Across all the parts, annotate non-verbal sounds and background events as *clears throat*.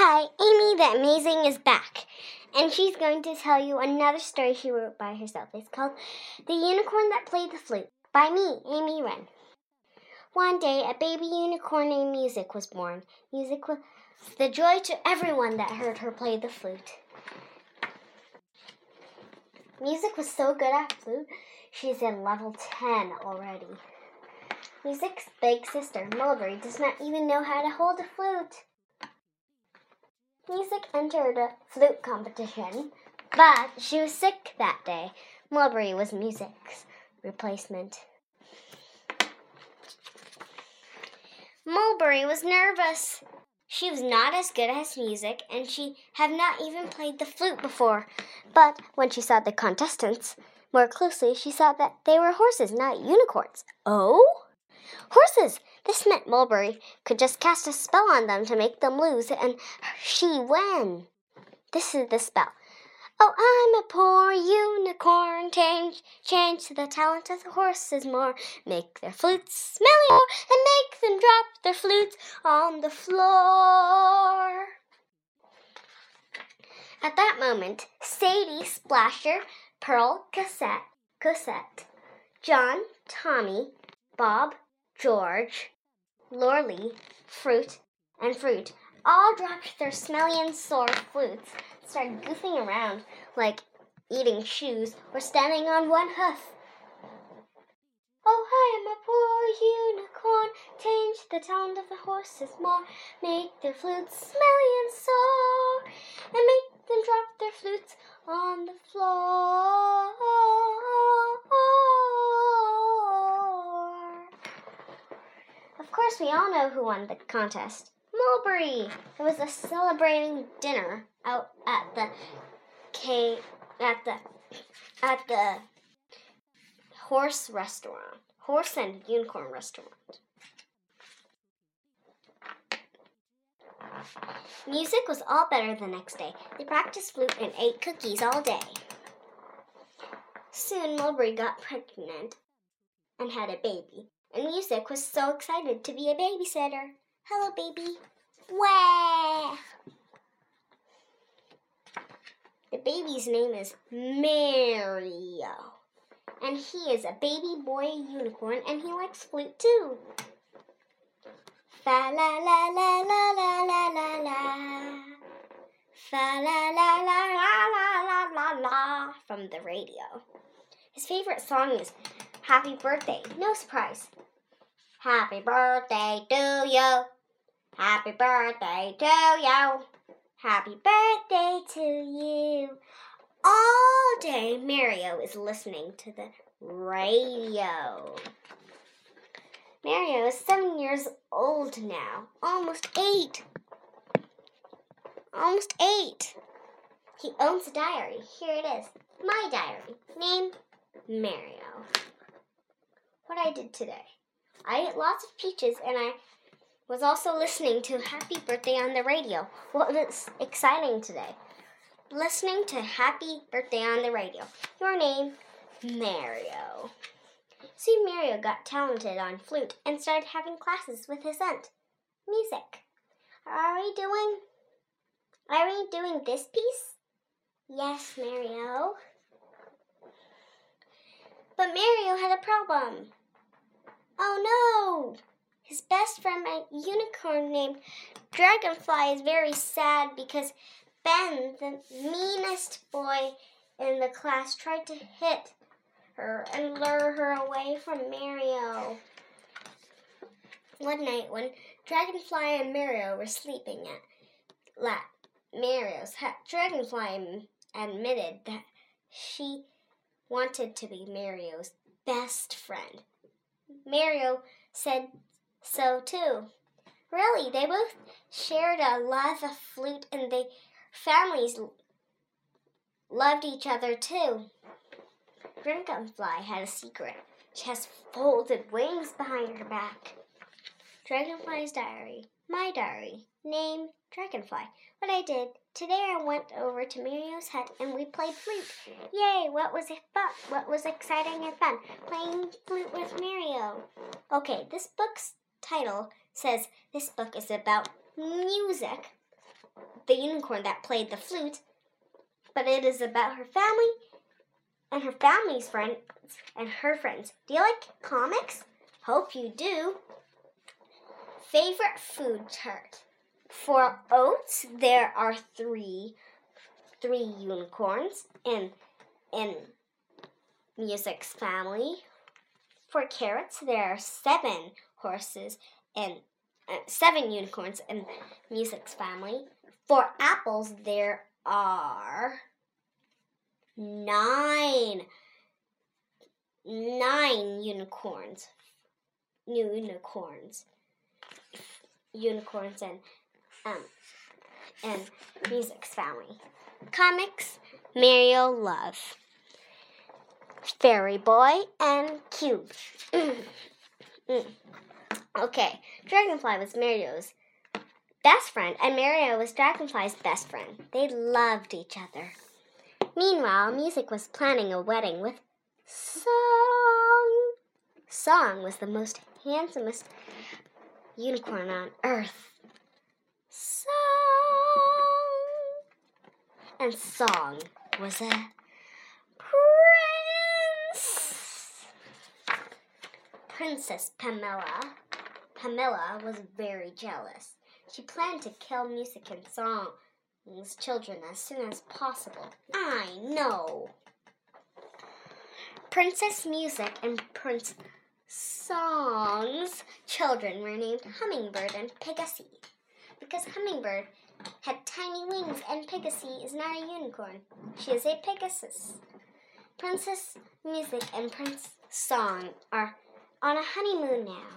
Hi, Amy the Amazing is back, and she's going to tell you another story she wrote by herself. It's called The Unicorn That Played the Flute by me, Amy Wren. One day, a baby unicorn named Music was born. Music was the joy to everyone that heard her play the flute. Music was so good at flute, she's in level 10 already. Music's big sister, Mulberry, does not even know how to hold a flute. Music entered a flute competition, but she was sick that day. Mulberry was Music's replacement. Mulberry was nervous. She was not as good as music, and she had not even played the flute before. But when she saw the contestants more closely, she saw that they were horses, not unicorns. Oh? Horses! This meant Mulberry could just cast a spell on them to make them lose, and she win. This is the spell. Oh, I'm a poor unicorn, change, change the talent of the horses more. Make their flutes smelly more, and make them drop their flutes on the floor. At that moment, Sadie, Splasher, Pearl, Cassette, Cosette, John, Tommy, Bob, George, Lorley, Fruit, and Fruit all dropped their smelly and sore flutes, started goofing around like eating shoes or standing on one hoof. Oh, I am a poor unicorn, change the sound of the horses more, make their flutes smelly and sore, and make them drop their flutes on the floor. Of course, we all know who won the contest. Mulberry. It was a celebrating dinner out at the K at the at the horse restaurant, horse and unicorn restaurant. Music was all better the next day. They practiced flute and ate cookies all day. Soon Mulberry got pregnant and had a baby, and Music was so excited to be a babysitter. Hello, baby. Wah! The baby's name is Mario. And he is a baby boy unicorn and he likes flute too. Fa la la la la la la la la. Fa la la la la la la la la from the radio. His favorite song is Happy Birthday. No surprise. Happy birthday to you. Happy birthday to you. Happy birthday to you. All day, Mario is listening to the radio. Mario is seven years old now, almost eight. Almost eight. He owns a diary. Here it is my diary. Name Mario. What I did today. I ate lots of peaches and I was also listening to Happy Birthday on the radio. What was exciting today? Listening to Happy Birthday on the radio. Your name, Mario. See, Mario got talented on flute and started having classes with his aunt. Music. Are we doing? Are we doing this piece? Yes, Mario. But Mario had a problem. Oh no! His best friend, a unicorn named Dragonfly, is very sad because Ben, the meanest boy in the class, tried to hit her and lure her away from Mario. One night, when Dragonfly and Mario were sleeping at La- Mario's hut, Dragonfly admitted that she wanted to be Mario's best friend. Mario said so too. Really, they both shared a love of flute and their families loved each other too. Dragonfly had a secret. She has folded wings behind her back. Dragonfly's diary. My diary. Name Dragonfly. What I did. Today I went over to Mario's hut and we played flute. Yay, what was it fun? What was exciting and fun? Playing flute with Mario. Okay, this book's title says this book is about music, the unicorn that played the flute, but it is about her family and her family's friends and her friends. Do you like comics? Hope you do. Favorite food chart. For oats, there are three three unicorns in in music's family. For carrots, there are seven horses and uh, seven unicorns in music's family. For apples, there are nine nine unicorns new unicorns unicorns and um and music's family comics mario love fairy boy and cube *clears throat* okay dragonfly was mario's best friend and mario was dragonfly's best friend they loved each other Meanwhile, Music was planning a wedding with Song. Song was the most handsomest unicorn on earth. Song. And Song was a prince. Princess Pamela. Pamela was very jealous. She planned to kill Music and Song children as soon as possible. I know. Princess Music and Prince Song's children were named Hummingbird and Pegasus because Hummingbird had tiny wings and Pegasus is not a unicorn. She is a Pegasus. Princess Music and Prince Song are on a honeymoon now.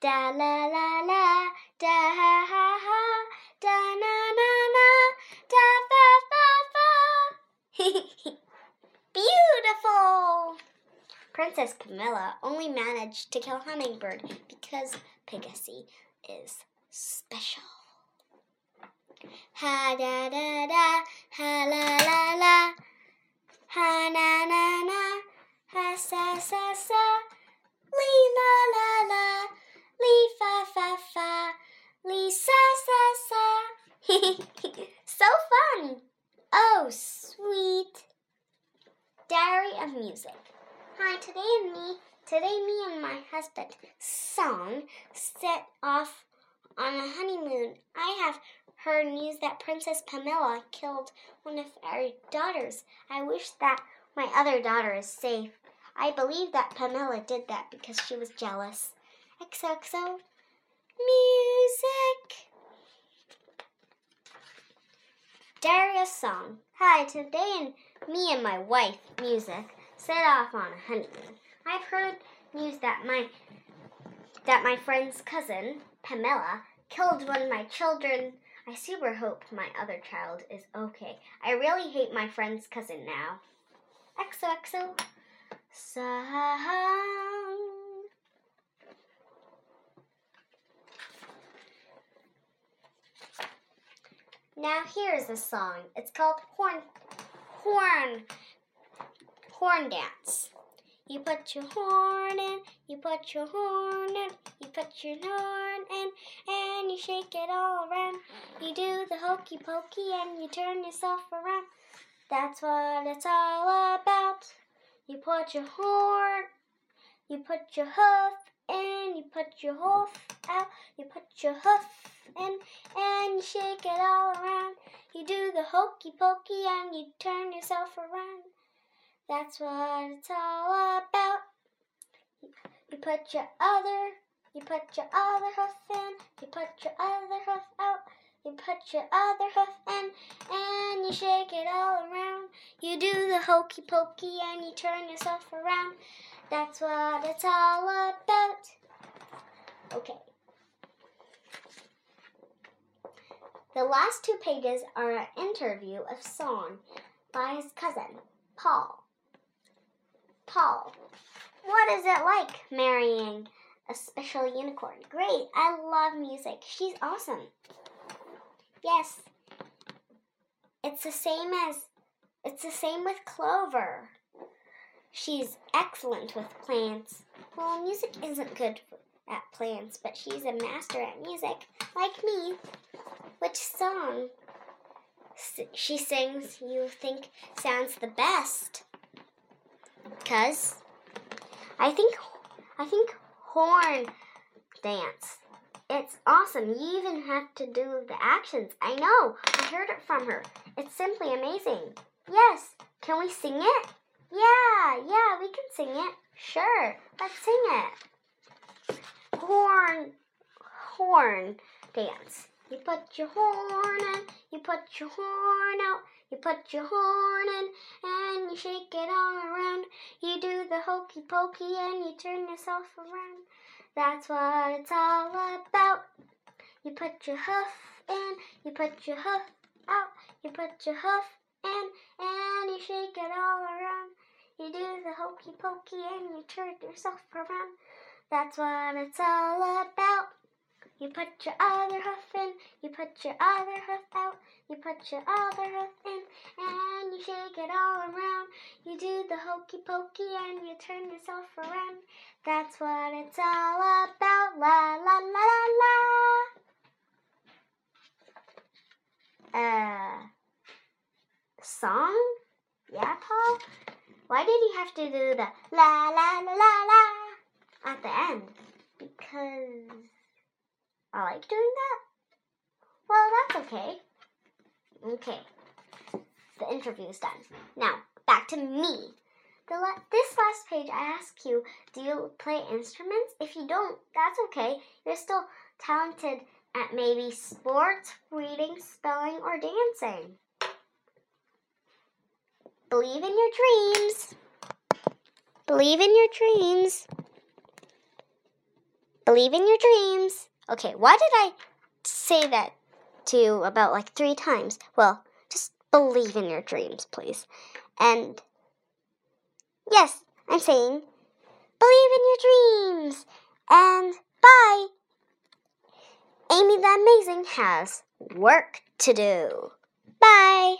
Da la la la, da ha ha ha, da na na na, da fa fa fa. *laughs* Beautiful! Princess Camilla only managed to kill Hummingbird because Pegasus is special. Ha da da da, ha la la la, ha na na na, ha sa sa sa, lee la la la. Lee fa fa fa, lee sa sa sa. *laughs* so fun! Oh, sweet. Diary of Music. Hi, today and me, today me and my husband, Song, set off on a honeymoon. I have heard news that Princess Pamela killed one of our daughters. I wish that my other daughter is safe. I believe that Pamela did that because she was jealous. XOXO Music. Darius song. Hi, today and me and my wife, Music, set off on a honeymoon. I've heard news that my that my friend's cousin, Pamela, killed one of my children. I super hope my other child is okay. I really hate my friend's cousin now. XOXO. Song. Now here's a song. It's called Horn Horn Horn Dance. You put your horn in, you put your horn in, you put your horn in, you shake it all around. You do the hokey pokey and you turn yourself around. That's what it's all about. You put your horn, you put your hoof in, you put your hoof out, you put your hoof in, and you shake it all around. You do the hokey pokey and you turn yourself around. That's what it's all about. You put your other, you put your other hoof in, you put your other hoof out. You put your other hoof in and you shake it all around. You do the hokey pokey and you turn yourself around. That's what it's all about. Okay. The last two pages are an interview of Song by his cousin, Paul. Paul, what is it like marrying a special unicorn? Great, I love music. She's awesome. Yes. It's the same as it's the same with Clover. She's excellent with plants. Well, music isn't good at plants, but she's a master at music, like me. Which song? she sings you think sounds the best. Cuz I think I think horn dance. It's awesome. You even have to do the actions. I know. I heard it from her. It's simply amazing. Yes. Can we sing it? Yeah, yeah, we can sing it. Sure. Let's sing it. Horn horn dance. You put your horn in, you put your horn out, you put your horn in, and you shake it all around. You do the hokey pokey and you turn yourself around. That's what it's all about. You put your hoof in, you put your hoof out, you put your hoof in, and you shake it all around. You do the hokey pokey and you turn yourself around. That's what it's all about. You put your other hoof in, you put your other hoof out, you put your other hoof in, and you shake it all around. You do the hokey pokey and you turn yourself around. That's what it's all about. La la la la la. Uh, song? Yeah, Paul? Why did you have to do the la la la la la at the end? Because I like doing that? Well, that's okay. Okay. The interview is done. Now, back to me. La- this last page, I ask you, do you play instruments? If you don't, that's okay. You're still talented at maybe sports, reading, spelling, or dancing. Believe in your dreams. Believe in your dreams. Believe in your dreams. Okay, why did I say that to you about like three times? Well, just believe in your dreams, please. And yes, I'm saying believe in your dreams. And bye. Amy the Amazing has work to do. Bye.